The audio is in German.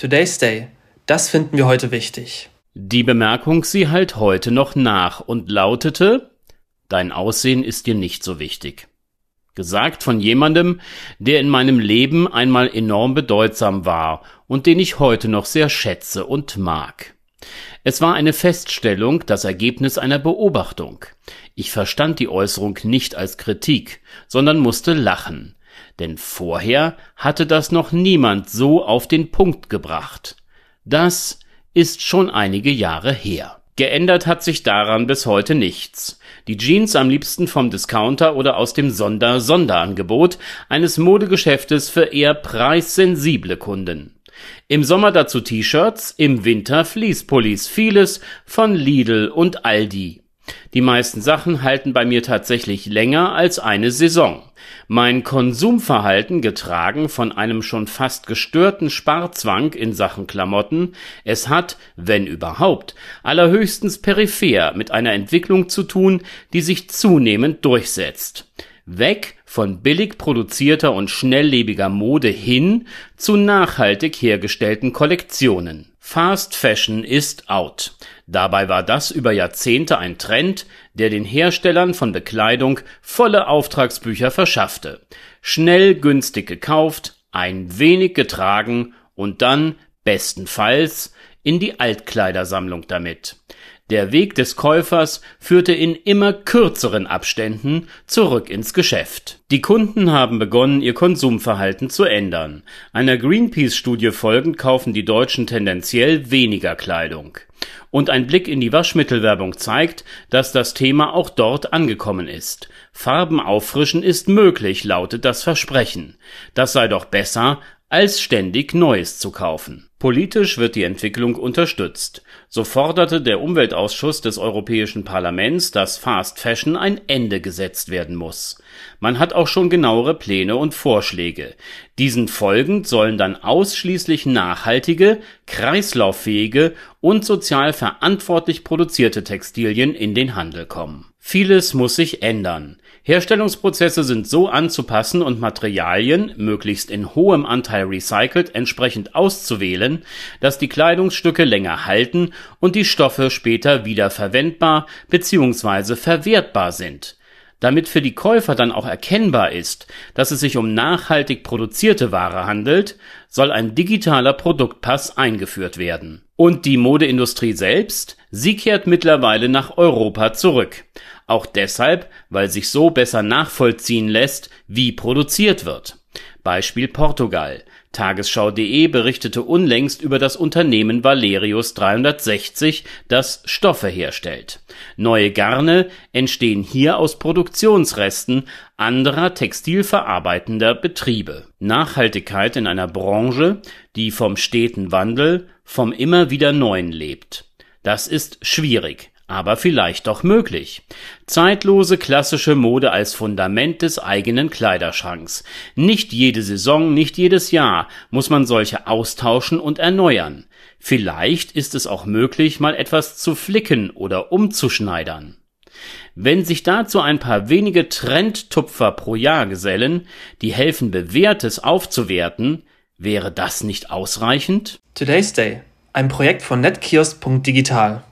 Today's Day. Das finden wir heute wichtig. Die Bemerkung sie halt heute noch nach und lautete, Dein Aussehen ist dir nicht so wichtig. Gesagt von jemandem, der in meinem Leben einmal enorm bedeutsam war und den ich heute noch sehr schätze und mag. Es war eine Feststellung, das Ergebnis einer Beobachtung. Ich verstand die Äußerung nicht als Kritik, sondern musste lachen, denn vorher hatte das noch niemand so auf den Punkt gebracht. Das ist schon einige Jahre her. Geändert hat sich daran bis heute nichts. Die Jeans am liebsten vom Discounter oder aus dem Sonder-Sonderangebot eines Modegeschäftes für eher preissensible Kunden. Im Sommer dazu T-Shirts, im Winter Fließpullis, vieles von Lidl und Aldi. Die meisten Sachen halten bei mir tatsächlich länger als eine Saison. Mein Konsumverhalten, getragen von einem schon fast gestörten Sparzwang in Sachen Klamotten, es hat, wenn überhaupt, allerhöchstens peripher mit einer Entwicklung zu tun, die sich zunehmend durchsetzt. Weg von billig produzierter und schnelllebiger Mode hin zu nachhaltig hergestellten Kollektionen. Fast Fashion ist out. Dabei war das über Jahrzehnte ein Trend, der den Herstellern von Bekleidung volle Auftragsbücher verschaffte. Schnell günstig gekauft, ein wenig getragen und dann, bestenfalls, in die Altkleidersammlung damit. Der Weg des Käufers führte in immer kürzeren Abständen zurück ins Geschäft. Die Kunden haben begonnen, ihr Konsumverhalten zu ändern. Einer Greenpeace-Studie folgend kaufen die Deutschen tendenziell weniger Kleidung. Und ein Blick in die Waschmittelwerbung zeigt, dass das Thema auch dort angekommen ist. Farben auffrischen ist möglich, lautet das Versprechen. Das sei doch besser, als ständig Neues zu kaufen. Politisch wird die Entwicklung unterstützt. So forderte der Umweltausschuss des Europäischen Parlaments, dass Fast Fashion ein Ende gesetzt werden muss. Man hat auch schon genauere Pläne und Vorschläge. Diesen folgend sollen dann ausschließlich nachhaltige, kreislauffähige und sozial verantwortlich produzierte Textilien in den Handel kommen. Vieles muss sich ändern. Herstellungsprozesse sind so anzupassen und Materialien, möglichst in hohem Anteil recycelt, entsprechend auszuwählen, dass die Kleidungsstücke länger halten und die Stoffe später wieder verwendbar bzw. verwertbar sind. Damit für die Käufer dann auch erkennbar ist, dass es sich um nachhaltig produzierte Ware handelt, soll ein digitaler Produktpass eingeführt werden. Und die Modeindustrie selbst, sie kehrt mittlerweile nach Europa zurück. Auch deshalb, weil sich so besser nachvollziehen lässt, wie produziert wird. Beispiel Portugal. Tagesschau.de berichtete unlängst über das Unternehmen Valerius 360, das Stoffe herstellt. Neue Garne entstehen hier aus Produktionsresten anderer textilverarbeitender Betriebe. Nachhaltigkeit in einer Branche, die vom steten Wandel, vom immer wieder Neuen lebt. Das ist schwierig, aber vielleicht doch möglich. Zeitlose klassische Mode als Fundament des eigenen Kleiderschranks. Nicht jede Saison, nicht jedes Jahr muss man solche austauschen und erneuern. Vielleicht ist es auch möglich, mal etwas zu flicken oder umzuschneidern. Wenn sich dazu ein paar wenige Trendtupfer pro Jahr gesellen, die helfen Bewährtes aufzuwerten, wäre das nicht ausreichend? Today's Day. Ein Projekt von netkiosk.digital.